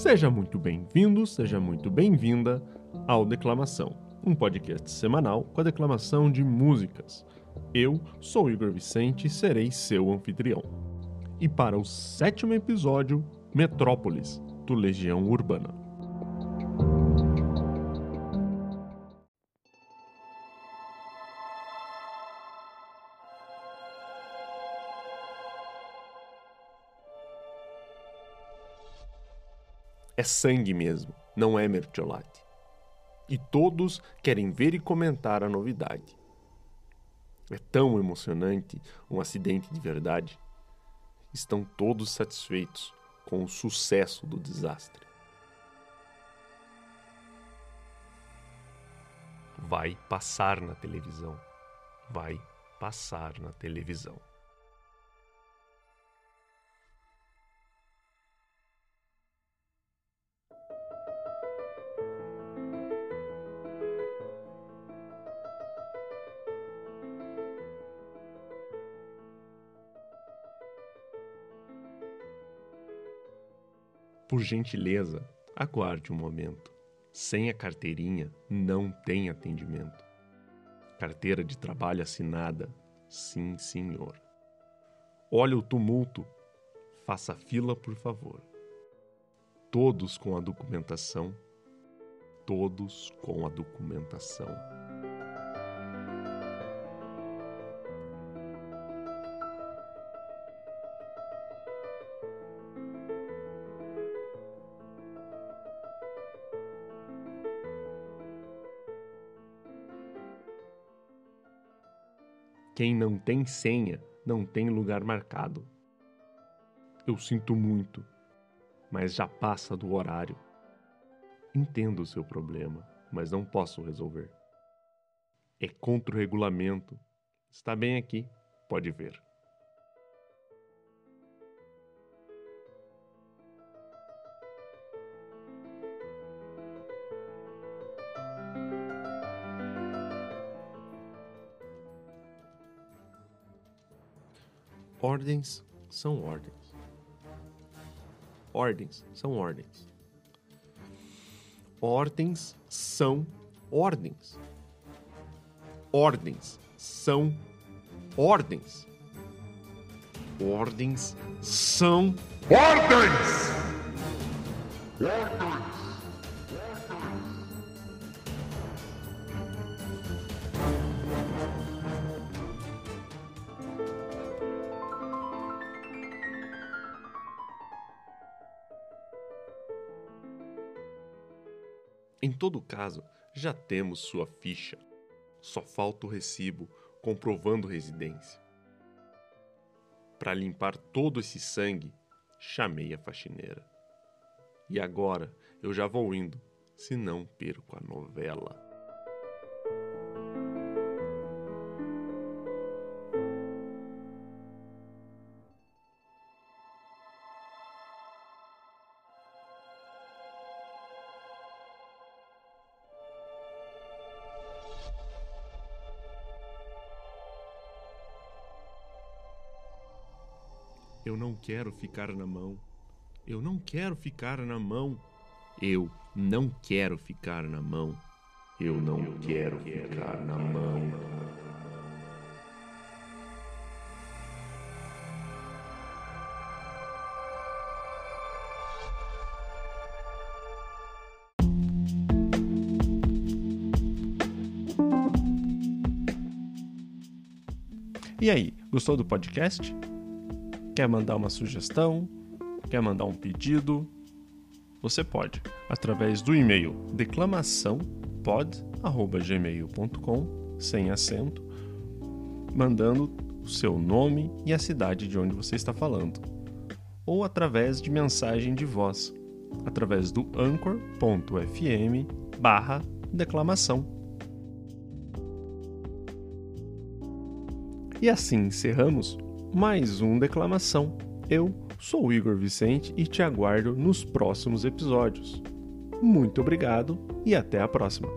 Seja muito bem-vindo, seja muito bem-vinda ao Declamação, um podcast semanal com a declamação de músicas. Eu sou Igor Vicente e serei seu anfitrião. E para o sétimo episódio, Metrópolis, do Legião Urbana. É sangue mesmo, não é mertiolate. E todos querem ver e comentar a novidade. É tão emocionante um acidente de verdade. Estão todos satisfeitos com o sucesso do desastre. Vai passar na televisão. Vai passar na televisão. Por gentileza, aguarde um momento. Sem a carteirinha, não tem atendimento. Carteira de trabalho assinada, sim, senhor. Olha o tumulto. Faça fila, por favor. Todos com a documentação. Todos com a documentação. Quem não tem senha não tem lugar marcado. Eu sinto muito, mas já passa do horário. Entendo o seu problema, mas não posso resolver. É contra o regulamento. Está bem aqui, pode ver. Ordens são ordens. Ordens são ordens. Ordens são ordens. Ordens são ordens. Ordens são ordens. Ordens. Em todo caso, já temos sua ficha. Só falta o recibo comprovando residência. Para limpar todo esse sangue, chamei a faxineira. E agora eu já vou indo, se não perco a novela. Eu não quero ficar na mão. Eu não quero ficar na mão. Eu não quero ficar na mão. Eu não quero ficar na mão. E aí, gostou do podcast? Quer mandar uma sugestão? Quer mandar um pedido? Você pode, através do e-mail declamaçãopod.gmail.com, sem acento, mandando o seu nome e a cidade de onde você está falando. Ou através de mensagem de voz, através do anchor.fm barra declamação. E assim encerramos mais um Declamação. Eu sou Igor Vicente e te aguardo nos próximos episódios. Muito obrigado e até a próxima!